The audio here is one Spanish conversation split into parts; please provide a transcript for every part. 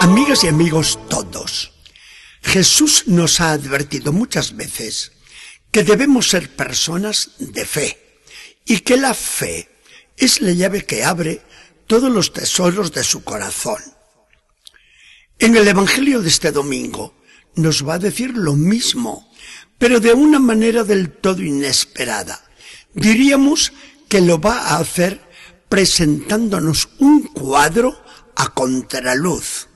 Amigas y amigos todos, Jesús nos ha advertido muchas veces que debemos ser personas de fe y que la fe es la llave que abre todos los tesoros de su corazón. En el Evangelio de este domingo nos va a decir lo mismo, pero de una manera del todo inesperada. Diríamos que lo va a hacer presentándonos un cuadro a contraluz.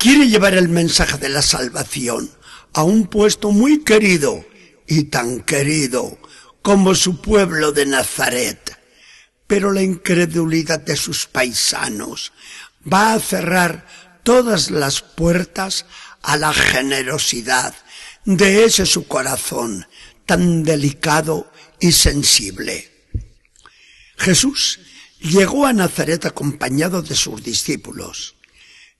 Quiere llevar el mensaje de la salvación a un puesto muy querido y tan querido como su pueblo de Nazaret. Pero la incredulidad de sus paisanos va a cerrar todas las puertas a la generosidad de ese su corazón tan delicado y sensible. Jesús llegó a Nazaret acompañado de sus discípulos.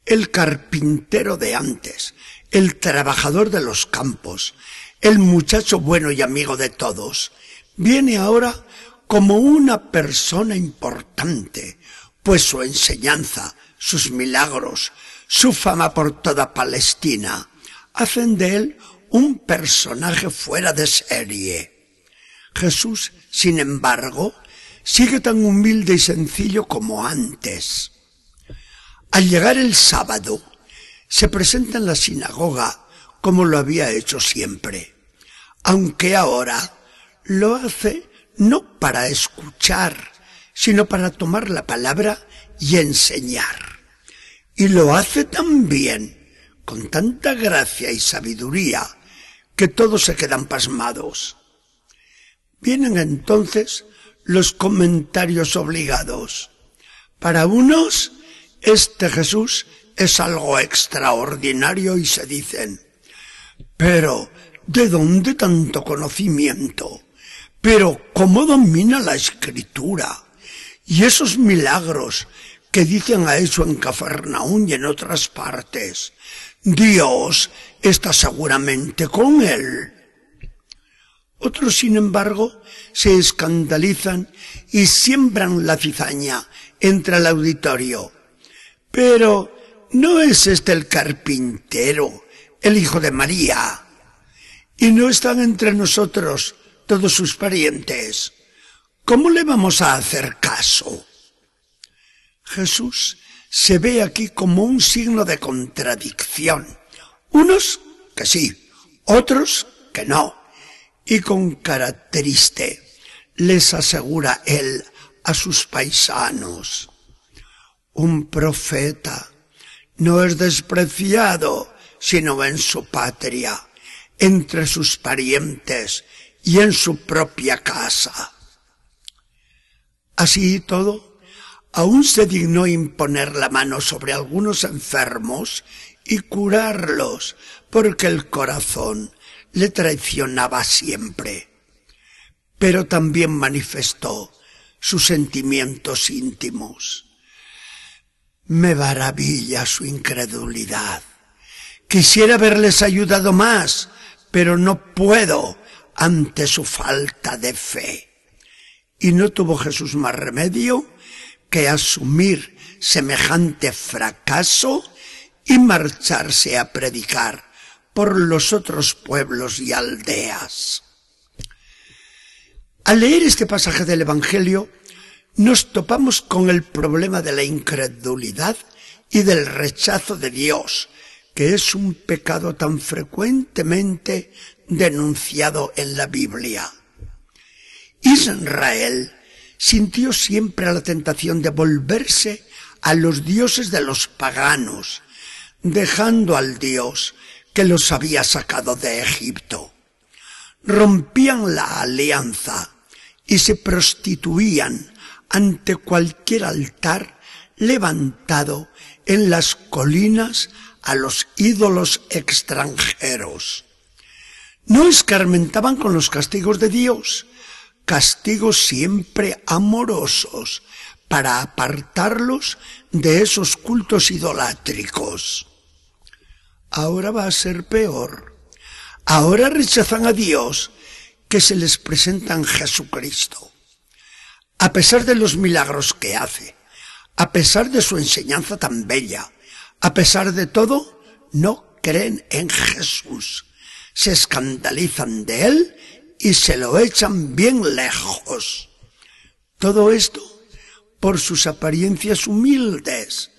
El carpintero de antes, el trabajador de los campos, el muchacho bueno y amigo de todos, viene ahora como una persona importante, pues su enseñanza, sus milagros, su fama por toda Palestina, hacen de él un personaje fuera de serie. Jesús, sin embargo, sigue tan humilde y sencillo como antes. Al llegar el sábado, se presenta en la sinagoga como lo había hecho siempre, aunque ahora lo hace no para escuchar, sino para tomar la palabra y enseñar. Y lo hace tan bien, con tanta gracia y sabiduría, que todos se quedan pasmados. Vienen entonces los comentarios obligados. Para unos, este Jesús es algo extraordinario y se dicen, pero ¿de dónde tanto conocimiento? Pero ¿cómo domina la escritura? Y esos milagros que dicen a eso en Cafarnaún y en otras partes. Dios está seguramente con él. Otros, sin embargo, se escandalizan y siembran la cizaña entre el auditorio. Pero, ¿no es este el carpintero, el hijo de María? ¿Y no están entre nosotros todos sus parientes? ¿Cómo le vamos a hacer caso? Jesús se ve aquí como un signo de contradicción. Unos que sí, otros que no y con cara triste les asegura él a sus paisanos. Un profeta no es despreciado sino en su patria, entre sus parientes y en su propia casa. Así y todo, aún se dignó imponer la mano sobre algunos enfermos y curarlos, porque el corazón le traicionaba siempre, pero también manifestó sus sentimientos íntimos. Me maravilla su incredulidad. Quisiera haberles ayudado más, pero no puedo ante su falta de fe. Y no tuvo Jesús más remedio que asumir semejante fracaso y marcharse a predicar por los otros pueblos y aldeas. Al leer este pasaje del Evangelio, nos topamos con el problema de la incredulidad y del rechazo de Dios, que es un pecado tan frecuentemente denunciado en la Biblia. Israel sintió siempre la tentación de volverse a los dioses de los paganos, dejando al Dios que los había sacado de Egipto. Rompían la alianza y se prostituían ante cualquier altar levantado en las colinas a los ídolos extranjeros. No escarmentaban con los castigos de Dios, castigos siempre amorosos, para apartarlos de esos cultos idolátricos ahora va a ser peor. Ahora rechazan a Dios que se les presenta en Jesucristo. A pesar de los milagros que hace, a pesar de su enseñanza tan bella, A pesar de todo, no creen en Jesús. Se escandalizan de él y se lo echan bien lejos. Todo esto por sus apariencias humildes.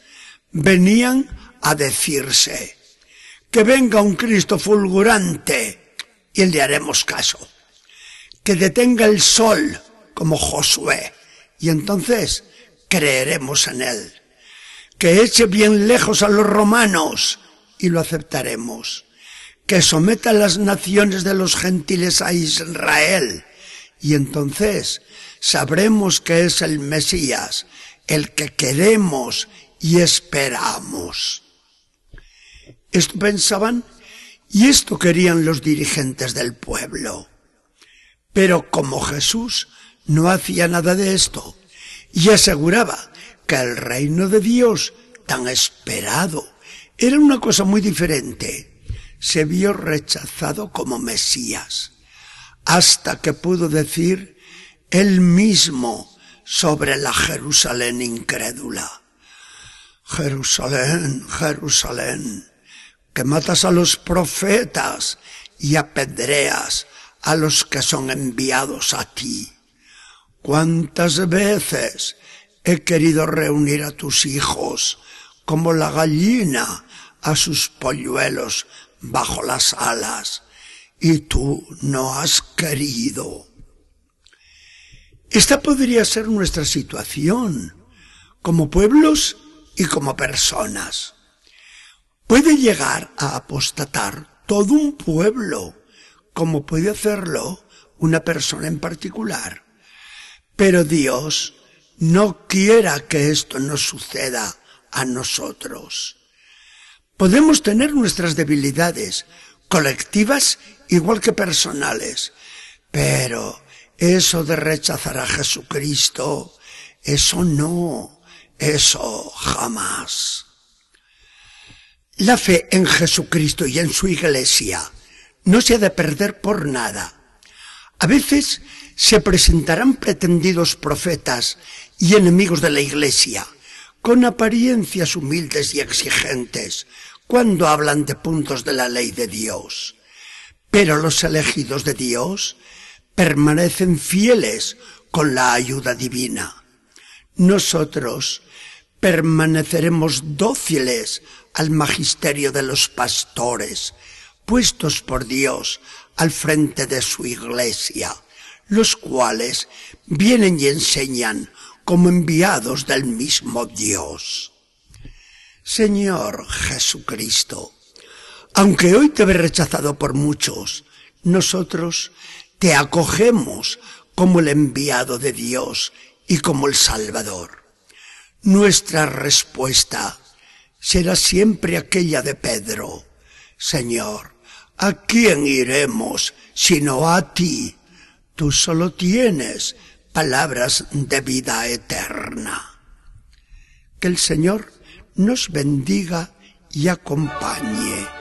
Venían a decirse que venga un Cristo fulgurante y le haremos caso. Que detenga el sol como Josué y entonces creeremos en él. Que eche bien lejos a los romanos y lo aceptaremos. Que someta las naciones de los gentiles a Israel y entonces sabremos que es el Mesías, el que queremos y esperamos. Esto pensaban y esto querían los dirigentes del pueblo. Pero como Jesús no hacía nada de esto y aseguraba que el reino de Dios tan esperado era una cosa muy diferente, se vio rechazado como Mesías, hasta que pudo decir él mismo sobre la Jerusalén incrédula. Jerusalén, Jerusalén, que matas a los profetas y apedreas a los que son enviados a ti. ¿Cuántas veces he querido reunir a tus hijos como la gallina a sus polluelos bajo las alas y tú no has querido? Esta podría ser nuestra situación como pueblos y como personas. Puede llegar a apostatar todo un pueblo, como puede hacerlo una persona en particular. Pero Dios no quiera que esto nos suceda a nosotros. Podemos tener nuestras debilidades, colectivas igual que personales, pero eso de rechazar a Jesucristo, eso no, eso jamás. La fe en Jesucristo y en su iglesia no se ha de perder por nada. A veces se presentarán pretendidos profetas y enemigos de la iglesia, con apariencias humildes y exigentes, cuando hablan de puntos de la ley de Dios. Pero los elegidos de Dios permanecen fieles con la ayuda divina. Nosotros permaneceremos dóciles al magisterio de los pastores, puestos por Dios al frente de su iglesia, los cuales vienen y enseñan como enviados del mismo Dios. Señor Jesucristo, aunque hoy te ve rechazado por muchos, nosotros te acogemos como el enviado de Dios y como el Salvador. Nuestra respuesta será siempre aquella de Pedro. Señor, ¿a quién iremos sino a ti? Tú solo tienes palabras de vida eterna. Que el Señor nos bendiga y acompañe.